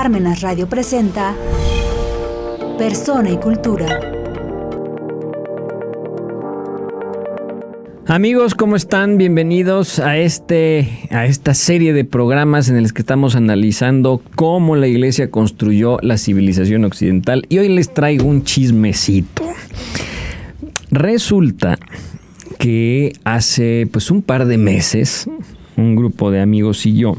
Parmenas Radio presenta Persona y Cultura. Amigos, ¿cómo están? Bienvenidos a este a esta serie de programas en los que estamos analizando cómo la iglesia construyó la civilización occidental y hoy les traigo un chismecito. Resulta que hace pues un par de meses un grupo de amigos y yo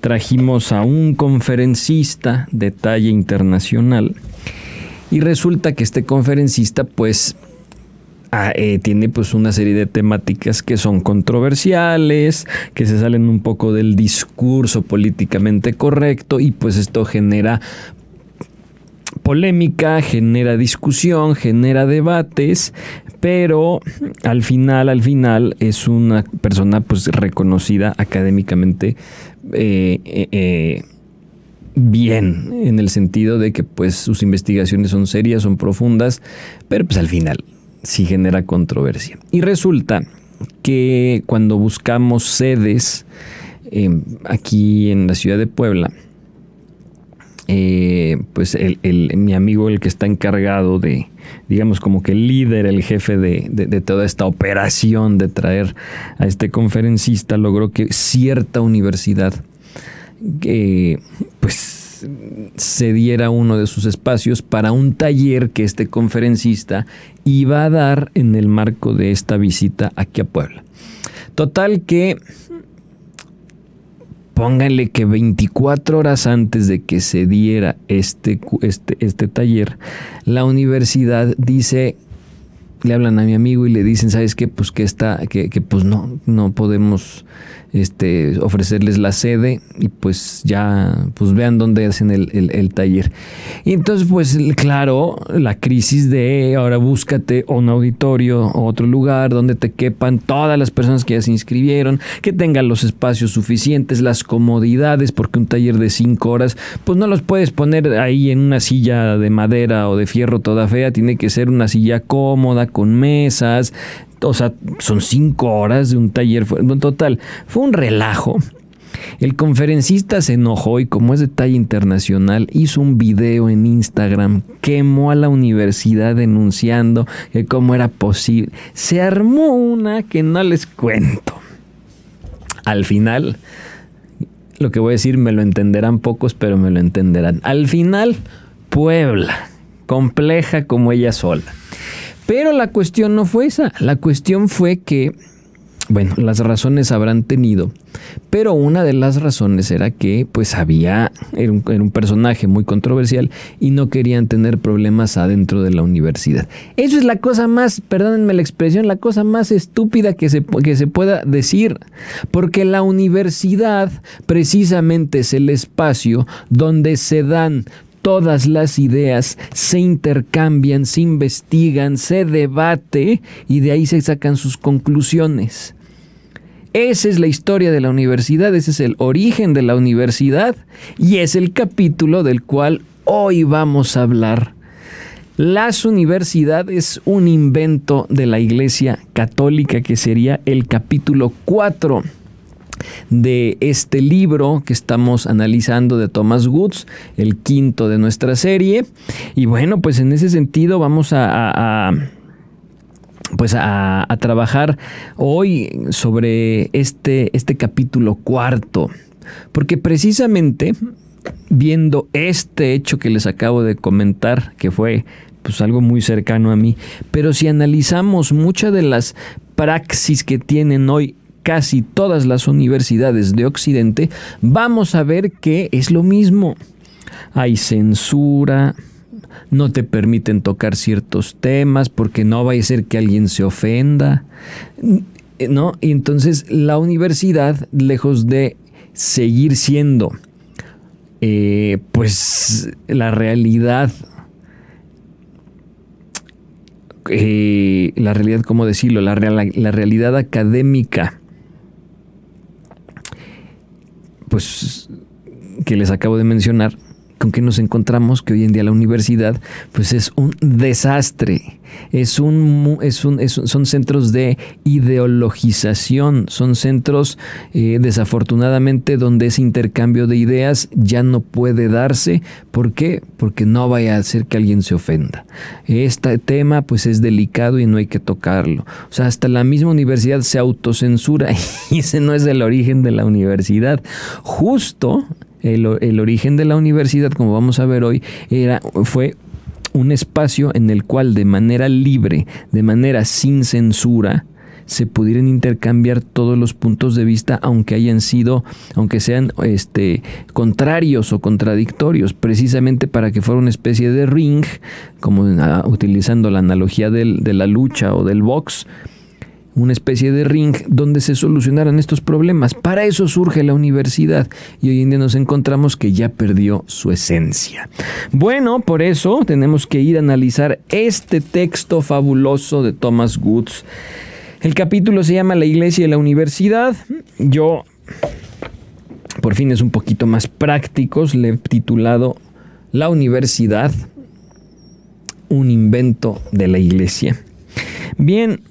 trajimos a un conferencista de talla internacional y resulta que este conferencista pues ah, eh, tiene pues una serie de temáticas que son controversiales, que se salen un poco del discurso políticamente correcto y pues esto genera polémica, genera discusión, genera debates, pero al final, al final es una persona pues reconocida académicamente eh, eh, eh, bien, en el sentido de que pues sus investigaciones son serias, son profundas, pero pues al final sí genera controversia. Y resulta que cuando buscamos sedes aquí en la ciudad de Puebla, eh, pues mi amigo, el que está encargado de, digamos, como que el líder, el jefe de, toda esta operación de traer a este conferencista, logró que cierta universidad, eh, pues, cediera uno de sus espacios para un taller que este conferencista iba a dar en el marco de esta visita aquí a Puebla. Total que pónganle que 24 horas antes de que se diera este, este, este taller, la universidad dice, le hablan a mi amigo y le dicen, ¿sabes qué? Pues que está, que, que pues no, no podemos este, ofrecerles la sede y pues ya pues vean dónde hacen el, taller. Y entonces pues claro, la crisis de ahora búscate un auditorio otro lugar donde te quepan todas las personas que ya se inscribieron, que tengan los espacios suficientes, las comodidades, porque un taller de cinco horas pues no los puedes poner ahí en una silla de madera o de fierro toda fea, tiene que ser una silla cómoda, con mesas, o sea, son cinco horas de un taller. Total, fue un relajo. El conferencista se enojó y como es de talla internacional, hizo un video en Instagram, quemó a la universidad denunciando que cómo era posible. Se armó una que no les cuento. Al final, lo que voy a decir me lo entenderán pocos, pero me lo entenderán. Al final, Puebla, compleja como ella sola. Pero la cuestión no fue esa, la cuestión fue que, bueno, las razones habrán tenido, pero una de las razones era que pues había, era un, personaje muy controversial y no querían tener problemas adentro de la universidad. Eso es la cosa más, perdónenme la expresión, la cosa más estúpida que se, que se pueda decir, porque la universidad precisamente es el espacio donde se dan todas las ideas se intercambian, se investigan, se debate y de ahí se sacan sus conclusiones. Esa es la historia de la universidad, ese es el origen de la universidad y es el capítulo del cual hoy vamos a hablar. Las universidades, un invento de la Iglesia Católica que sería el capítulo 4 de este libro que estamos analizando de Thomas Woods, el quinto de nuestra serie. Y bueno, pues en ese sentido vamos a, pues a, trabajar hoy sobre este, este capítulo cuarto, porque precisamente viendo este hecho que les acabo de comentar, que fue pues algo muy cercano a mí, pero si analizamos muchas de las praxis que tienen hoy casi todas las universidades de Occidente, vamos a ver que es lo mismo. Hay censura, no te permiten tocar ciertos temas porque no vaya a ser que alguien se ofenda, ¿no? Y entonces la universidad, lejos de seguir siendo, eh, pues, la realidad eh, la realidad, ¿cómo decirlo? La, la, realidad académica pues que les acabo de mencionar, con que nos encontramos que hoy en día la universidad pues es un desastre, es un, es un, son centros de ideologización, son centros eh, desafortunadamente donde ese intercambio de ideas ya no puede darse. ¿Por qué? Porque no vaya a hacer que alguien se ofenda. Este tema pues es delicado y no hay que tocarlo. O sea, hasta la misma universidad se autocensura y ese no es el origen de la universidad. Justo el, origen de la universidad, como vamos a ver hoy, era, fue un espacio en el cual de manera libre, de manera sin censura, se pudieran intercambiar todos los puntos de vista, aunque hayan sido, aunque sean este, contrarios o contradictorios, precisamente para que fuera una especie de ring, como ah, utilizando la analogía del, de la lucha o del box, una especie de ring donde se solucionaran estos problemas. Para eso surge la universidad y hoy en día nos encontramos que ya perdió su esencia. Bueno, por eso tenemos que ir a analizar este texto fabuloso de Thomas Woods. El capítulo se llama La iglesia y la universidad. Yo, por fin es un poquito más prácticos, le he titulado La universidad, un invento de la iglesia. Bien,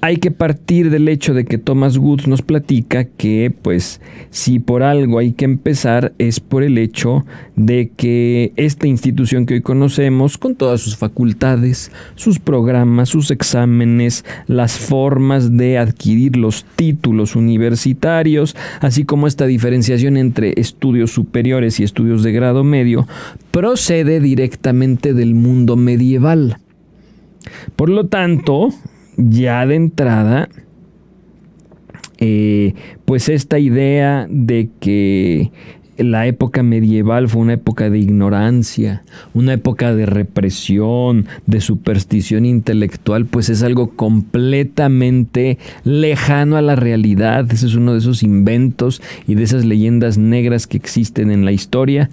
hay que partir del hecho de que Thomas Woods nos platica que, pues, si por algo hay que empezar, es por el hecho de que esta institución que hoy conocemos, con todas sus facultades, sus programas, sus exámenes, las formas de adquirir los títulos universitarios, así como esta diferenciación entre estudios superiores y estudios de grado medio, procede directamente del mundo medieval. Por lo tanto, ya de entrada, eh, pues esta idea de que la época medieval fue una época de ignorancia, una época de represión, de superstición intelectual, pues es algo completamente lejano a la realidad. Ese es uno de esos inventos y de esas leyendas negras que existen en la historia.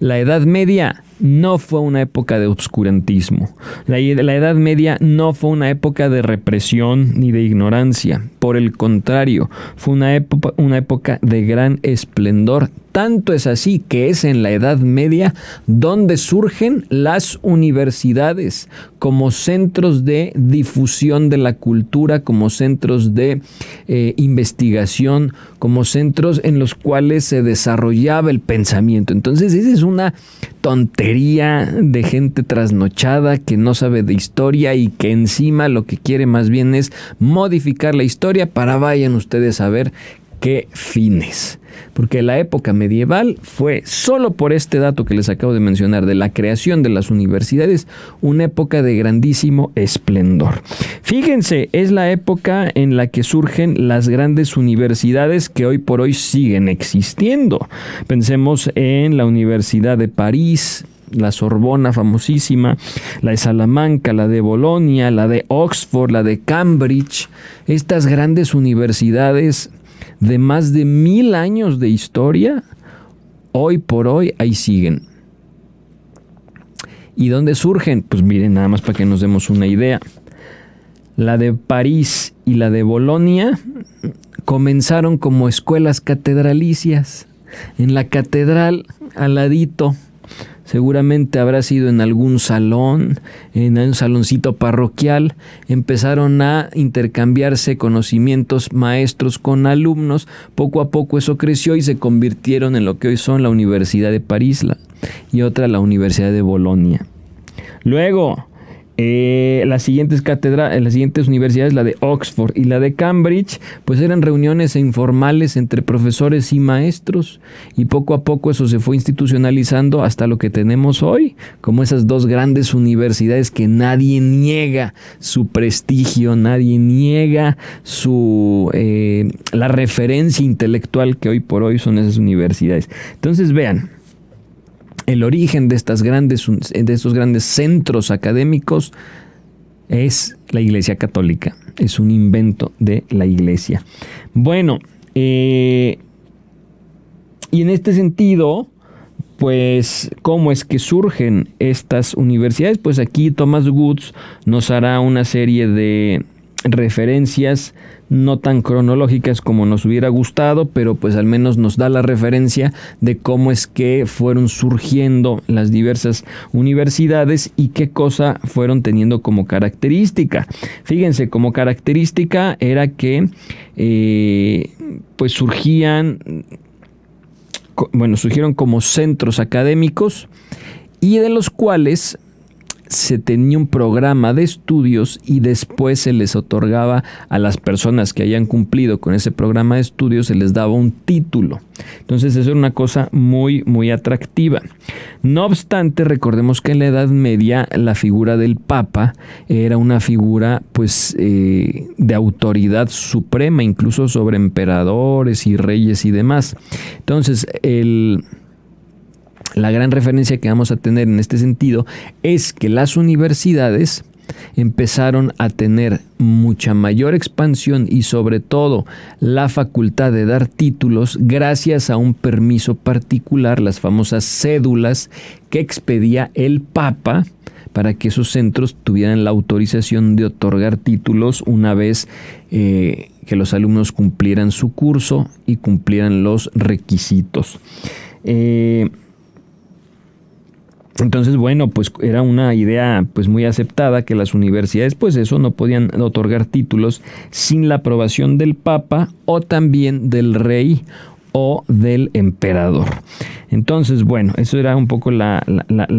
La Edad Media no fue una época de obscurantismo. La, Edad Media no fue una época de represión ni de ignorancia. Por el contrario, fue una época, una época de gran esplendor. Tanto es así que es en la Edad Media donde surgen las universidades como centros de difusión de la cultura, como centros de eh, investigación, como centros en los cuales se desarrollaba el pensamiento. Entonces, esa es una tontería de gente trasnochada que no sabe de historia y que encima lo que quiere más bien es modificar la historia para vayan ustedes a ver qué fines. Porque la época medieval fue, solo por este dato que les acabo de mencionar, de la creación de las universidades, una época de grandísimo esplendor. Fíjense, es la época en la que surgen las grandes universidades que hoy por hoy siguen existiendo. Pensemos en la Universidad de París, la Sorbona famosísima, la de Salamanca, la de Bolonia, la de Oxford, la de Cambridge, estas grandes universidades de más de mil años de historia, hoy por hoy ahí siguen. ¿Y dónde surgen? Pues miren, nada más para que nos demos una idea. La de París y la de Bolonia comenzaron como escuelas catedralicias. En la catedral, al ladito, seguramente habrá sido en algún salón, en un saloncito parroquial, empezaron a intercambiarse conocimientos maestros con alumnos, poco a poco eso creció y se convirtieron en lo que hoy son la Universidad de París y otra la Universidad de Bolonia. Luego, eh, las siguientes catedrales, las siguientes universidades, la de Oxford y la de Cambridge, pues eran reuniones informales entre profesores y maestros y poco a poco eso se fue institucionalizando hasta lo que tenemos hoy, como esas dos grandes universidades que nadie niega su prestigio, nadie niega su eh, la referencia intelectual que hoy por hoy son esas universidades. Entonces vean, el origen de, estas grandes, de estos grandes centros académicos es la Iglesia Católica, es un invento de la Iglesia. Bueno, eh, y en este sentido, pues, ¿cómo es que surgen estas universidades? Pues aquí Thomas Woods nos hará una serie de referencias no tan cronológicas como nos hubiera gustado, pero pues al menos nos da la referencia de cómo es que fueron surgiendo las diversas universidades y qué cosa fueron teniendo como característica. Fíjense, como característica era que eh, pues surgían, bueno, surgieron como centros académicos y de los cuales se tenía un programa de estudios y después se les otorgaba a las personas que hayan cumplido con ese programa de estudios, se les daba un título. Entonces eso era una cosa muy, muy atractiva. No obstante, recordemos que en la Edad Media la figura del Papa era una figura pues eh, de autoridad suprema, incluso sobre emperadores y reyes y demás. Entonces el la gran referencia que vamos a tener en este sentido es que las universidades empezaron a tener mucha mayor expansión y sobre todo la facultad de dar títulos gracias a un permiso particular, las famosas cédulas que expedía el Papa para que esos centros tuvieran la autorización de otorgar títulos una vez eh, que los alumnos cumplieran su curso y cumplieran los requisitos. Eh, entonces, bueno, pues era una idea pues muy aceptada que las universidades pues eso no podían otorgar títulos sin la aprobación del Papa o también del rey o del emperador. Entonces, bueno, eso era un poco la,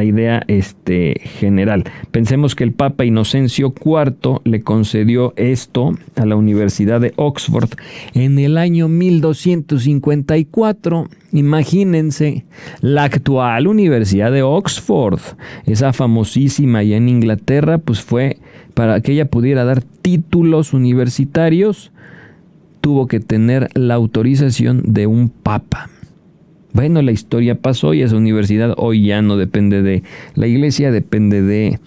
idea este, general. Pensemos que el Papa Inocencio IV le concedió esto a la Universidad de Oxford en el año 1254. Imagínense, la actual Universidad de Oxford, esa famosísima ya en Inglaterra, pues fue para que ella pudiera dar títulos universitarios tuvo que tener la autorización de un papa. Bueno, la historia pasó y esa universidad hoy ya no depende de la iglesia, depende de,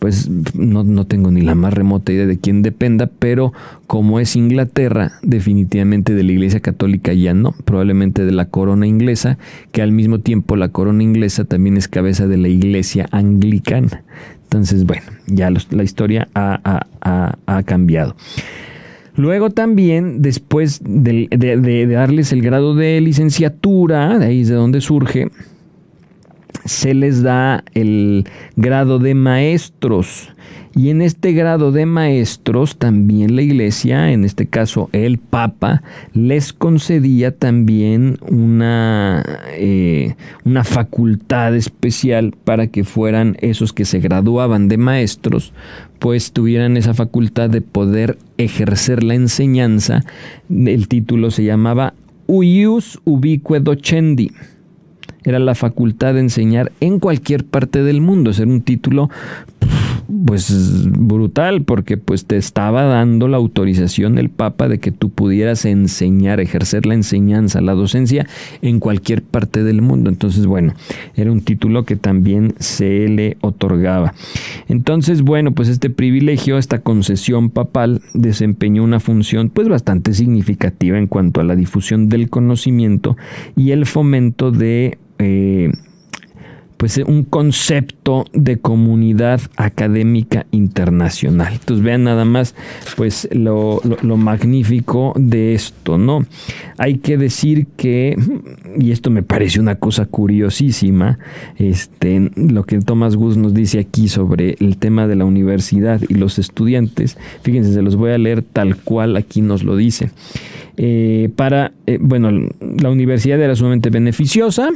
pues no, no, tengo ni la más remota idea de quién dependa, pero como es Inglaterra, definitivamente de la iglesia católica ya no, probablemente de la corona inglesa, que al mismo tiempo la corona inglesa también es cabeza de la iglesia anglicana. Entonces, bueno, ya la historia ha, ha cambiado. Luego también, después de, darles el grado de licenciatura, de ahí es de donde surge, se les da el grado de maestros. Y en este grado de maestros también la iglesia, en este caso el Papa, les concedía también una, eh, una facultad especial para que fueran esos que se graduaban de maestros, pues tuvieran esa facultad de poder ejercer la enseñanza. El título se llamaba Uius ubique docendi era la facultad de enseñar en cualquier parte del mundo. Ser un título pues brutal porque pues te estaba dando la autorización del Papa de que tú pudieras enseñar, ejercer la enseñanza, la docencia en cualquier parte del mundo. Entonces, bueno, era un título que también se le otorgaba. Entonces, bueno, pues este privilegio, esta concesión papal desempeñó una función pues bastante significativa en cuanto a la difusión del conocimiento y el fomento de eh, pues un concepto de comunidad académica internacional. Entonces vean nada más pues lo, magnífico de esto, ¿no? Hay que decir que, y esto me parece una cosa curiosísima, este, lo que Thomas Gus nos dice aquí sobre el tema de la universidad y los estudiantes, fíjense, se los voy a leer tal cual aquí nos lo dice. Eh, para, eh, bueno, la universidad era sumamente beneficiosa,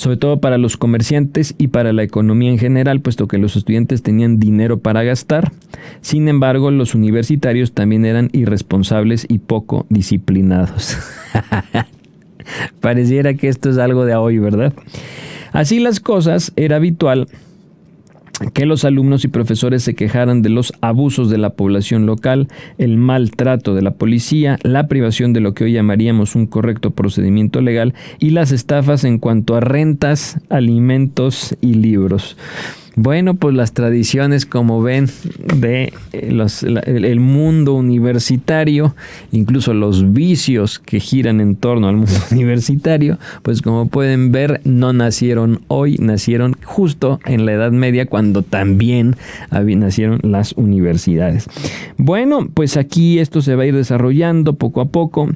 sobre todo para los comerciantes y para la economía en general, puesto que los estudiantes tenían dinero para gastar. Sin embargo, los universitarios también eran irresponsables y poco disciplinados. Pareciera que esto es algo de hoy, ¿verdad? Así las cosas, era habitual que los alumnos y profesores se quejaran de los abusos de la población local, el maltrato de la policía, la privación de lo que hoy llamaríamos un correcto procedimiento legal y las estafas en cuanto a rentas, alimentos y libros. Bueno, pues las tradiciones, como ven, de eh, los, el mundo universitario, incluso los vicios que giran en torno al mundo universitario, pues como pueden ver, no nacieron hoy, nacieron justo en la Edad Media, cuando también nacieron las universidades. Bueno, pues aquí esto se va a ir desarrollando poco a poco,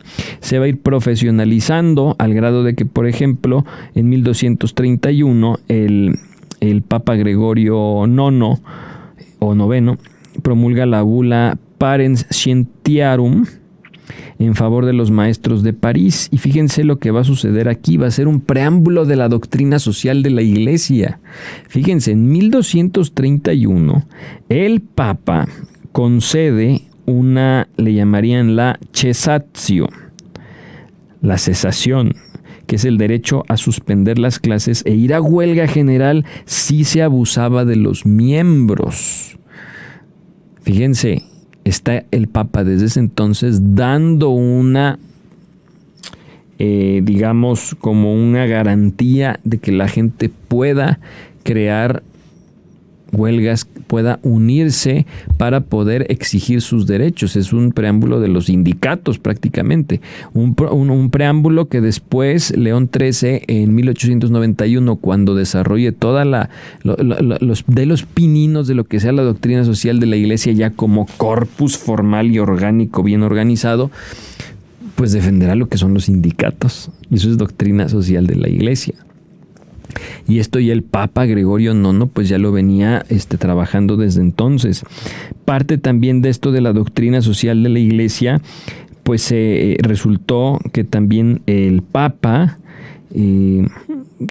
se va a ir profesionalizando al grado de que, por ejemplo, en 1231 el, el Papa Gregorio IX o noveno promulga la bula Parens Scientiarum en favor de los maestros de París. Y fíjense lo que va a suceder aquí, va a ser un preámbulo de la doctrina social de la Iglesia. Fíjense, en 1231 el Papa concede una, le llamarían la cesatio, la cesación, que es el derecho a suspender las clases e ir a huelga general si se abusaba de los miembros. Fíjense, está el Papa desde ese entonces dando una, eh, digamos, como una garantía de que la gente pueda crear huelgas pueda unirse para poder exigir sus derechos. Es un preámbulo de los sindicatos prácticamente. Un, preámbulo que después León XIII en 1891, cuando desarrolle toda la, los, de los pininos de lo que sea la doctrina social de la iglesia ya como corpus formal y orgánico bien organizado, pues defenderá lo que son los sindicatos. Y eso es doctrina social de la iglesia. Y esto ya el Papa Gregorio IX pues ya lo venía este, trabajando desde entonces. Parte también de esto de la doctrina social de la Iglesia, pues eh, resultó que también el Papa eh,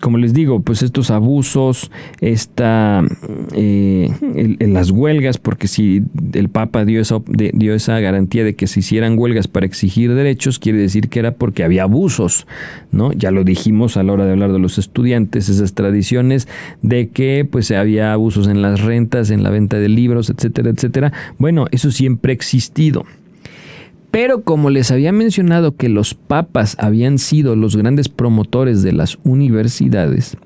como les digo, pues estos abusos, esta, eh, las huelgas, porque si el Papa dio esa, dio esa garantía de que se hicieran huelgas para exigir derechos, quiere decir que era porque había abusos, ¿no? Ya lo dijimos a la hora de hablar de los estudiantes, esas tradiciones de que pues había abusos en las rentas, en la venta de libros, etcétera, etcétera. Bueno, eso siempre ha existido. Pero como les había mencionado que los papas habían sido los grandes promotores de las universidades,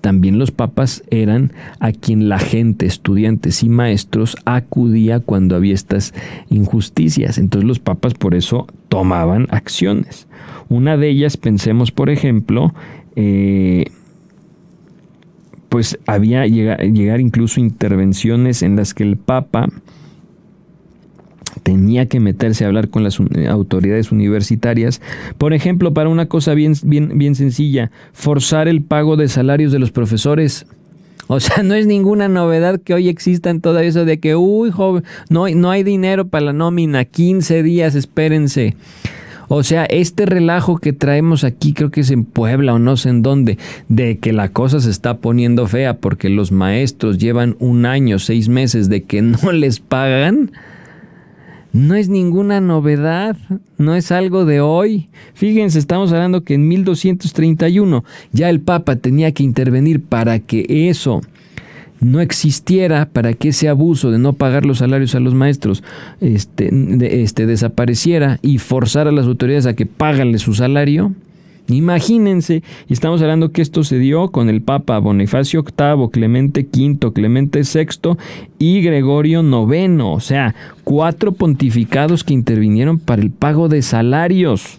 también los papas eran a quien la gente, estudiantes y maestros, acudía cuando había estas injusticias. Entonces los papas por eso tomaban acciones. Una de ellas, pensemos por ejemplo, eh, pues había llegar, llegar incluso intervenciones en las que el papa tenía que meterse a hablar con las eh, autoridades universitarias. Por ejemplo, para una cosa bien, bien, bien sencilla, forzar el pago de salarios de los profesores. O sea, no es ninguna novedad que hoy existan todo eso de que, uy, joven, no, no hay dinero para la nómina, 15 días, espérense. O sea, este relajo que traemos aquí, creo que es en Puebla o no sé en dónde, de que la cosa se está poniendo fea porque los maestros llevan un año, seis meses de que no les pagan no es ninguna novedad, no es algo de hoy. Fíjense, estamos hablando que en 1231 ya el Papa tenía que intervenir para que eso no existiera, para que ese abuso de no pagar los salarios a los maestros este, este, desapareciera y forzar a las autoridades a que páganle su salario. Imagínense, y estamos hablando que esto se dio con el Papa Bonifacio VIII, Clemente V, Clemente VI y Gregorio IX, o sea, cuatro pontificados que intervinieron para el pago de salarios.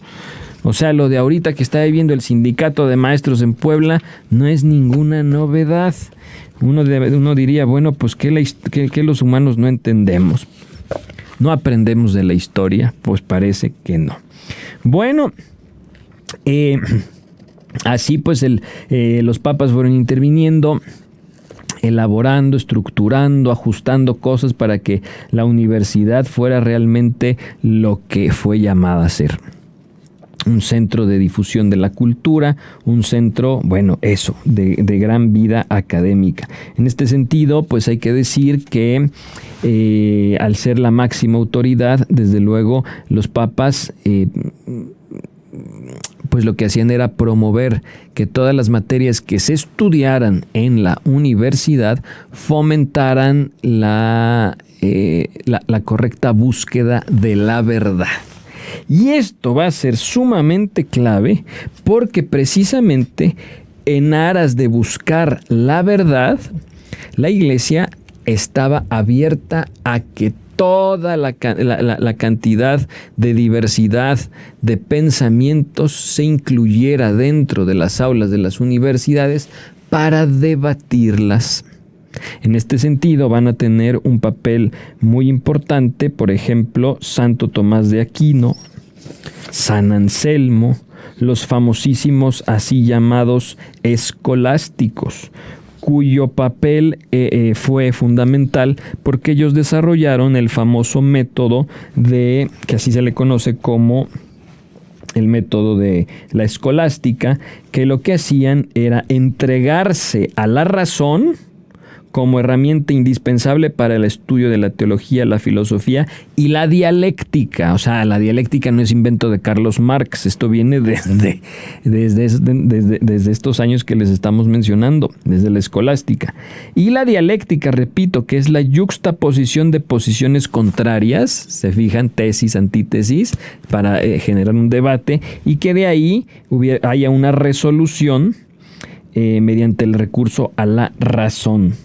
O sea, lo de ahorita que está viviendo el sindicato de maestros en Puebla no es ninguna novedad. Uno, uno diría, bueno, pues que, que los humanos no entendemos. No aprendemos de la historia, pues parece que no. Bueno, eh, así pues eh, los papas fueron interviniendo elaborando, estructurando, ajustando cosas para que la universidad fuera realmente lo que fue llamada a ser. Un centro de difusión de la cultura, un centro, bueno, eso, de, gran vida académica. En este sentido, pues hay que decir que eh, al ser la máxima autoridad, desde luego, los papas pues lo que hacían era promover que todas las materias que se estudiaran en la universidad fomentaran la, eh, la, correcta búsqueda de la verdad. Y esto va a ser sumamente clave porque precisamente en aras de buscar la verdad, la iglesia estaba abierta a que toda la, cantidad de diversidad de pensamientos se incluyera dentro de las aulas de las universidades para debatirlas. En este sentido van a tener un papel muy importante, por ejemplo, Santo Tomás de Aquino, San Anselmo, los famosísimos así llamados escolásticos, cuyo papel eh, eh, fue fundamental porque ellos desarrollaron el famoso método de, que así se le conoce como el método de la escolástica, que lo que hacían era entregarse a la razón, como herramienta indispensable para el estudio de la teología, la filosofía y la dialéctica. O sea, la dialéctica no es invento de Carlos Marx, esto viene desde, desde, desde, estos años que les estamos mencionando, desde la escolástica. Y la dialéctica, repito, que es la yuxtaposición de posiciones contrarias, se fijan, tesis, antítesis, para eh, generar un debate y que de ahí haya una resolución eh, mediante el recurso a la razón.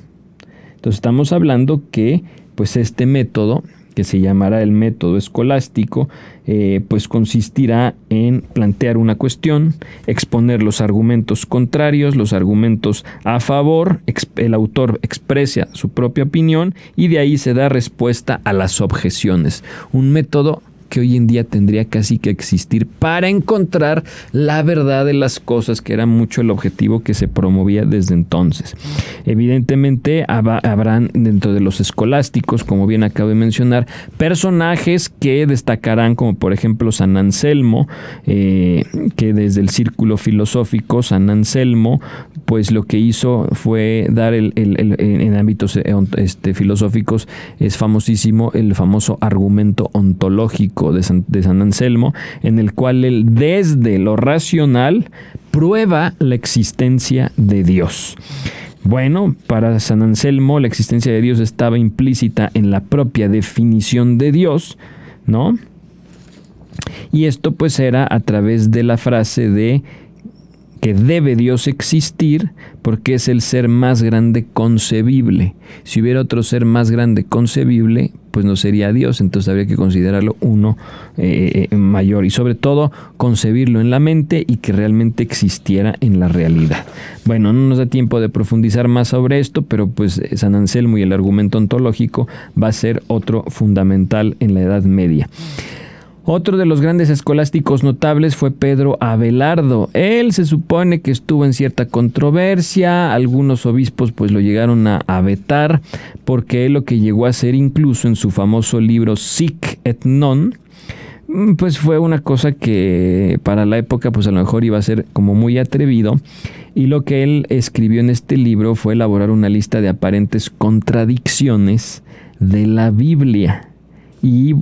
Entonces estamos hablando que pues este método que se llamará el método escolástico, eh, pues consistirá en plantear una cuestión, exponer los argumentos contrarios, los argumentos a favor, el autor expresa su propia opinión y de ahí se da respuesta a las objeciones. Un método que hoy en día tendría casi que existir para encontrar la verdad de las cosas, que era mucho el objetivo que se promovía desde entonces. Evidentemente habrán dentro de los escolásticos, como bien acabo de mencionar, personajes que destacarán, como por ejemplo San Anselmo, eh, que desde el círculo filosófico, San Anselmo, pues lo que hizo fue dar el, en ámbitos eh, este, filosóficos, es famosísimo el famoso argumento ontológico de San, Anselmo, en el cual él desde lo racional prueba la existencia de Dios. Bueno, para San Anselmo la existencia de Dios estaba implícita en la propia definición de Dios, ¿no? Y esto pues era a través de la frase de que debe Dios existir porque es el ser más grande concebible. Si hubiera otro ser más grande concebible, pues no sería Dios, entonces habría que considerarlo uno eh, eh, mayor y sobre todo concebirlo en la mente y que realmente existiera en la realidad. Bueno, no nos da tiempo de profundizar más sobre esto, pero pues eh, San Anselmo y el argumento ontológico va a ser otro fundamental en la Edad Media. Otro de los grandes escolásticos notables fue Pedro Abelardo. Él se supone que estuvo en cierta controversia, algunos obispos pues lo llegaron a, vetar, porque él lo que llegó a hacer incluso en su famoso libro Sic et Non, mm, pues fue una cosa que para la época pues a lo mejor iba a ser como muy atrevido. Y lo que él escribió en este libro fue elaborar una lista de aparentes contradicciones de la Biblia. Y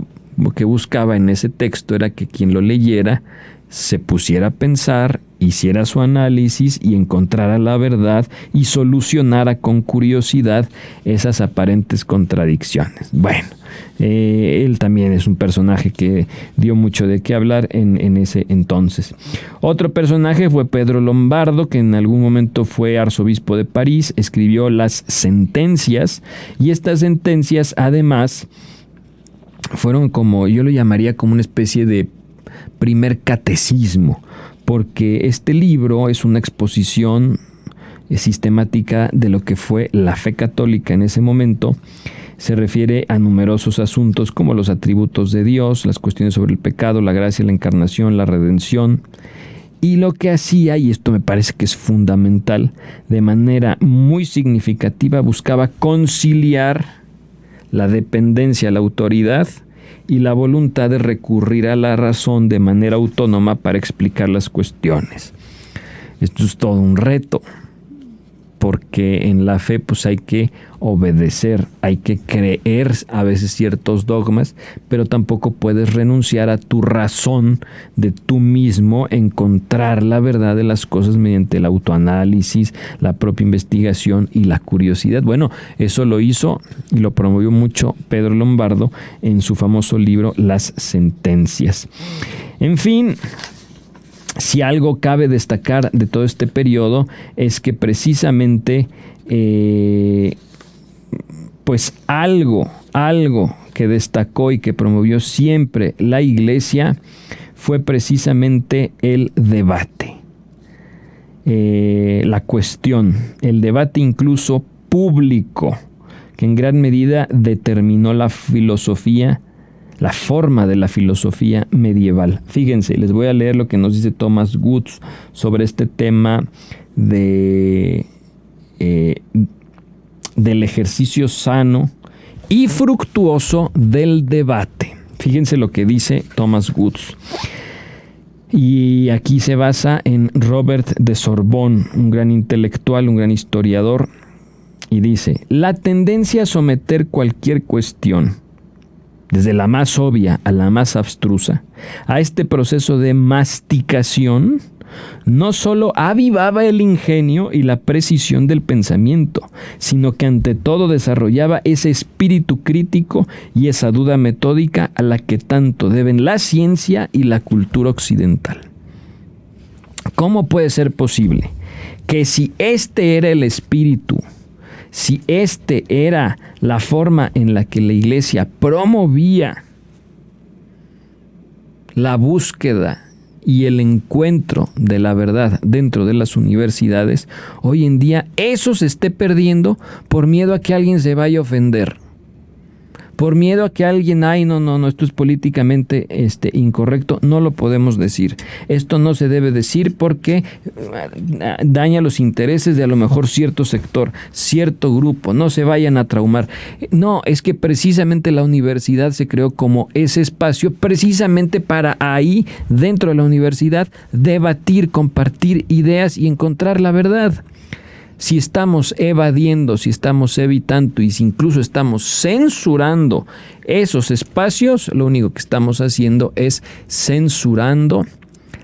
que buscaba en ese texto era que quien lo leyera se pusiera a pensar, hiciera su análisis y encontrara la verdad y solucionara con curiosidad esas aparentes contradicciones. Bueno, eh, él también es un personaje que dio mucho de qué hablar en, en, ese entonces. Otro personaje fue Pedro Lombardo, que en algún momento fue arzobispo de París, escribió las sentencias y estas sentencias además fueron como, yo lo llamaría como una especie de primer catecismo, porque este libro es una exposición eh, sistemática de lo que fue la fe católica en ese momento. Se refiere a numerosos asuntos como los atributos de Dios, las cuestiones sobre el pecado, la gracia, la encarnación, la redención. Y lo que hacía, y esto me parece que es fundamental, de manera muy significativa buscaba conciliar la dependencia a la autoridad y la voluntad de recurrir a la razón de manera autónoma para explicar las cuestiones. Esto es todo un reto porque en la fe pues hay que obedecer, hay que creer a veces ciertos dogmas, pero tampoco puedes renunciar a tu razón de tú mismo encontrar la verdad de las cosas mediante el autoanálisis, la propia investigación y la curiosidad. Bueno, eso lo hizo y lo promovió mucho Pedro Lombardo en su famoso libro Las sentencias. En fin, si algo cabe destacar de todo este periodo es que precisamente eh, pues algo, algo que destacó y que promovió siempre la iglesia fue precisamente el debate. Eh, la cuestión, el debate incluso público, que en gran medida determinó la filosofía, la forma de la filosofía medieval. Fíjense, les voy a leer lo que nos dice Thomas Woods sobre este tema de, eh, del ejercicio sano y fructuoso del debate. Fíjense lo que dice Thomas Woods. Y aquí se basa en Robert de Sorbonne, un gran intelectual, un gran historiador, y dice, la tendencia a someter cualquier cuestión, desde la más obvia a la más abstrusa, a este proceso de masticación, no sólo avivaba el ingenio y la precisión del pensamiento, sino que ante todo desarrollaba ese espíritu crítico y esa duda metódica a la que tanto deben la ciencia y la cultura occidental. ¿Cómo puede ser posible que si este era el espíritu, si este era la forma en la que la iglesia promovía la búsqueda y el encuentro de la verdad dentro de las universidades, hoy en día eso se esté perdiendo por miedo a que alguien se vaya a ofender por miedo a que alguien, ay, no, no, no, esto es políticamente este, incorrecto, no lo podemos decir. Esto no se debe decir porque eh, daña los intereses de a lo mejor cierto sector, cierto grupo, no se vayan a traumar. No, es que precisamente la universidad se creó como ese espacio, precisamente para ahí, dentro de la universidad, debatir, compartir ideas y encontrar la verdad si estamos evadiendo, si estamos evitando y si incluso estamos censurando esos espacios, lo único que estamos haciendo es censurando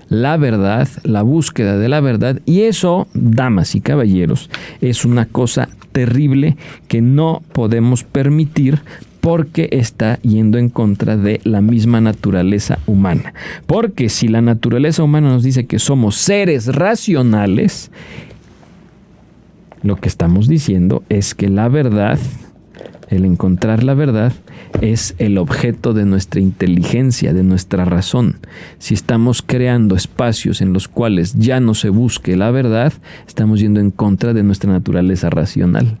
la verdad, la búsqueda de la verdad. Y eso, damas y caballeros, es una cosa terrible que no podemos permitir porque está yendo en contra de la misma naturaleza humana. Porque si la naturaleza humana nos dice que somos seres racionales, lo que estamos diciendo es que la verdad, el encontrar la verdad, es el objeto de nuestra inteligencia, de nuestra razón. Si estamos creando espacios en los cuales ya no se busque la verdad, estamos yendo en contra de nuestra naturaleza racional.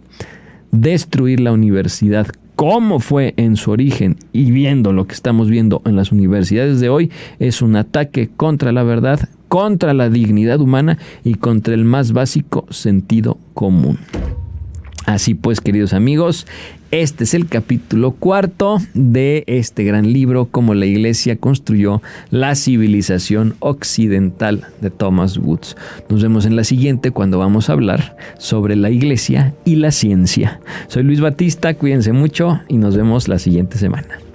Destruir la universidad como fue en su origen y viendo lo que estamos viendo en las universidades de hoy, es un ataque contra la verdad, contra la dignidad humana y contra el más básico sentido común. Así pues, queridos amigos, este es el capítulo cuarto de este gran libro, Cómo la Iglesia construyó la civilización occidental de Thomas Woods. Nos vemos en la siguiente cuando vamos a hablar sobre la Iglesia y la ciencia. Soy Luis Batista, cuídense mucho y nos vemos la siguiente semana.